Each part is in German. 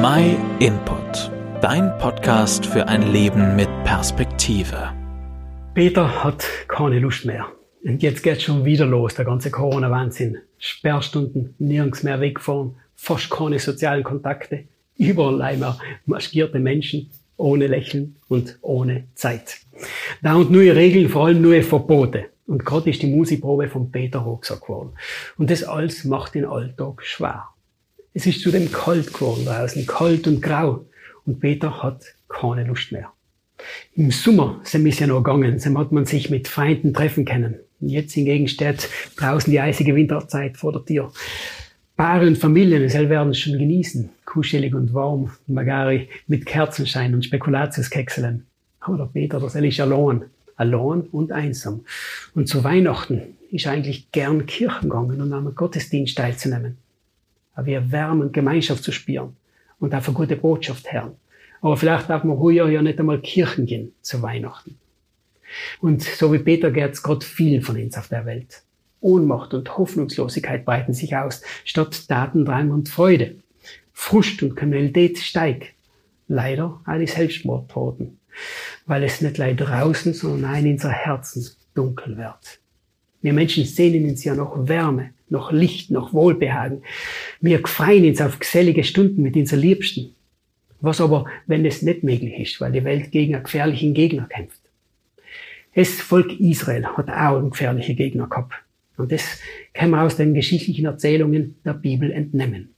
My Input, dein Podcast für ein Leben mit Perspektive. Peter hat keine Lust mehr. Und jetzt geht's schon wieder los, der ganze Corona-Wahnsinn. Sperrstunden, nirgends mehr wegfahren, fast keine sozialen Kontakte, überall immer maskierte Menschen, ohne Lächeln und ohne Zeit. Da und neue Regeln, vor allem neue Verbote. Und gerade ist die Musikprobe von Peter Rucksack geworden. Und das alles macht den Alltag schwer. Es ist zudem kalt geworden draußen, kalt und grau. Und Peter hat keine Lust mehr. Im Sommer sind wir ja noch gegangen, dann hat man sich mit Feinden treffen können. Jetzt hingegen steht draußen die eisige Winterzeit vor der Tür. Paare und Familien, werden es schon genießen. Kuschelig und warm, magari mit Kerzenschein und Spekulatiuskexeln. Aber der Peter, das ist allein. Allein und einsam. Und zu Weihnachten ist eigentlich gern Kirchen gegangen, um am Gottesdienst teilzunehmen. Aber wir Wärme und Gemeinschaft zu spüren und auf eine gute Botschaft hören. Aber vielleicht darf man heuer ja nicht einmal Kirchen gehen zu Weihnachten. Und so wie Peter geht's Gott viel von uns auf der Welt. Ohnmacht und Hoffnungslosigkeit breiten sich aus, statt Datendrang und Freude. Frust und Kriminalität steigt. Leider die Selbstmordtoten, weil es nicht leider draußen, sondern auch in unser Herzen dunkel wird. Wir Menschen sehnen uns ja noch Wärme, noch Licht, noch Wohlbehagen. Wir freuen uns auf gesellige Stunden mit unseren Liebsten. Was aber, wenn es nicht möglich ist, weil die Welt gegen einen gefährlichen Gegner kämpft? Das Volk Israel hat auch einen gefährlichen Gegner gehabt. Und das kann man aus den geschichtlichen Erzählungen der Bibel entnehmen.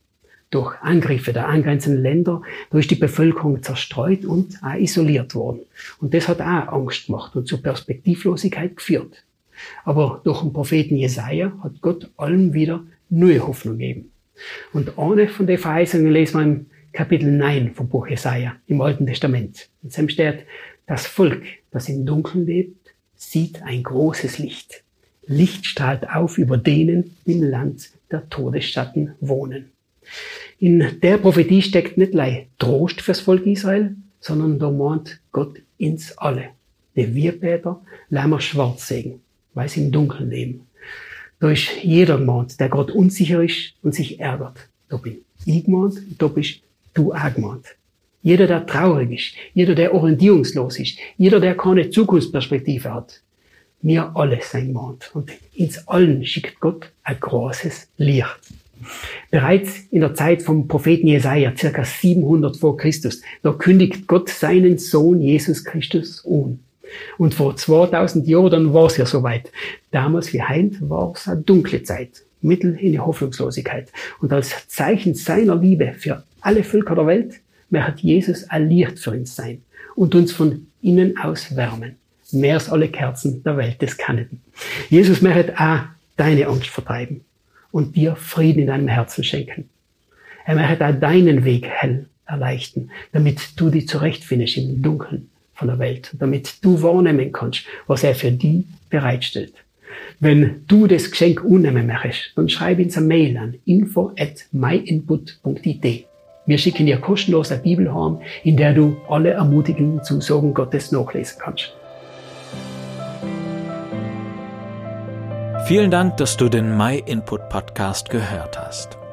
Durch Angriffe der angrenzenden Länder, durch die Bevölkerung zerstreut und auch isoliert worden. Und das hat auch Angst gemacht und zur Perspektivlosigkeit geführt. Aber durch den Propheten Jesaja hat Gott allen wieder neue Hoffnung gegeben. Und eine von den Verheißungen lesen wir im Kapitel 9 vom Buch Jesaja im Alten Testament. Und es steht, das Volk, das im Dunkeln lebt, sieht ein großes Licht. Licht strahlt auf über denen, die im Land der Todesschatten wohnen. In der Prophetie steckt nicht lei Trost fürs Volk Israel, sondern da mahnt Gott ins alle. Die wir Peter wir schwarz sehen, weil sie im Dunkeln leben. Da ist jeder gemahnt, der gerade unsicher ist und sich ärgert. Da bin ich gemahnt, da bist du auch gemahnt. Jeder, der traurig ist, jeder, der orientierungslos ist, jeder, der keine Zukunftsperspektive hat. Wir alle sind Mond. Und ins allen schickt Gott ein großes Licht. Bereits in der Zeit vom Propheten Jesaja, circa 700 vor Christus, da kündigt Gott seinen Sohn Jesus Christus um. Und vor 2000 Jahren war es ja soweit. Damals wie heint war es eine dunkle Zeit, mittel in die Hoffnungslosigkeit. Und als Zeichen seiner Liebe für alle Völker der Welt möchte Jesus ein Licht für uns sein und uns von innen aus wärmen. Mehr als alle Kerzen der Welt des Kanneten. Jesus möchte auch deine Angst vertreiben und dir Frieden in deinem Herzen schenken. Er möchte auch deinen Weg hell erleichtern, damit du dich zurechtfindest im Dunkeln von der Welt, damit du wahrnehmen kannst, was er für dich bereitstellt. Wenn du das Geschenk unnehmen möchtest, dann schreib uns eine Mail an info at myinput.it wir schicken dir kostenlos eine Bibel heim, in der du alle ermutigenden Zusagen Gottes nachlesen kannst. Vielen Dank, dass du den My Input Podcast gehört hast.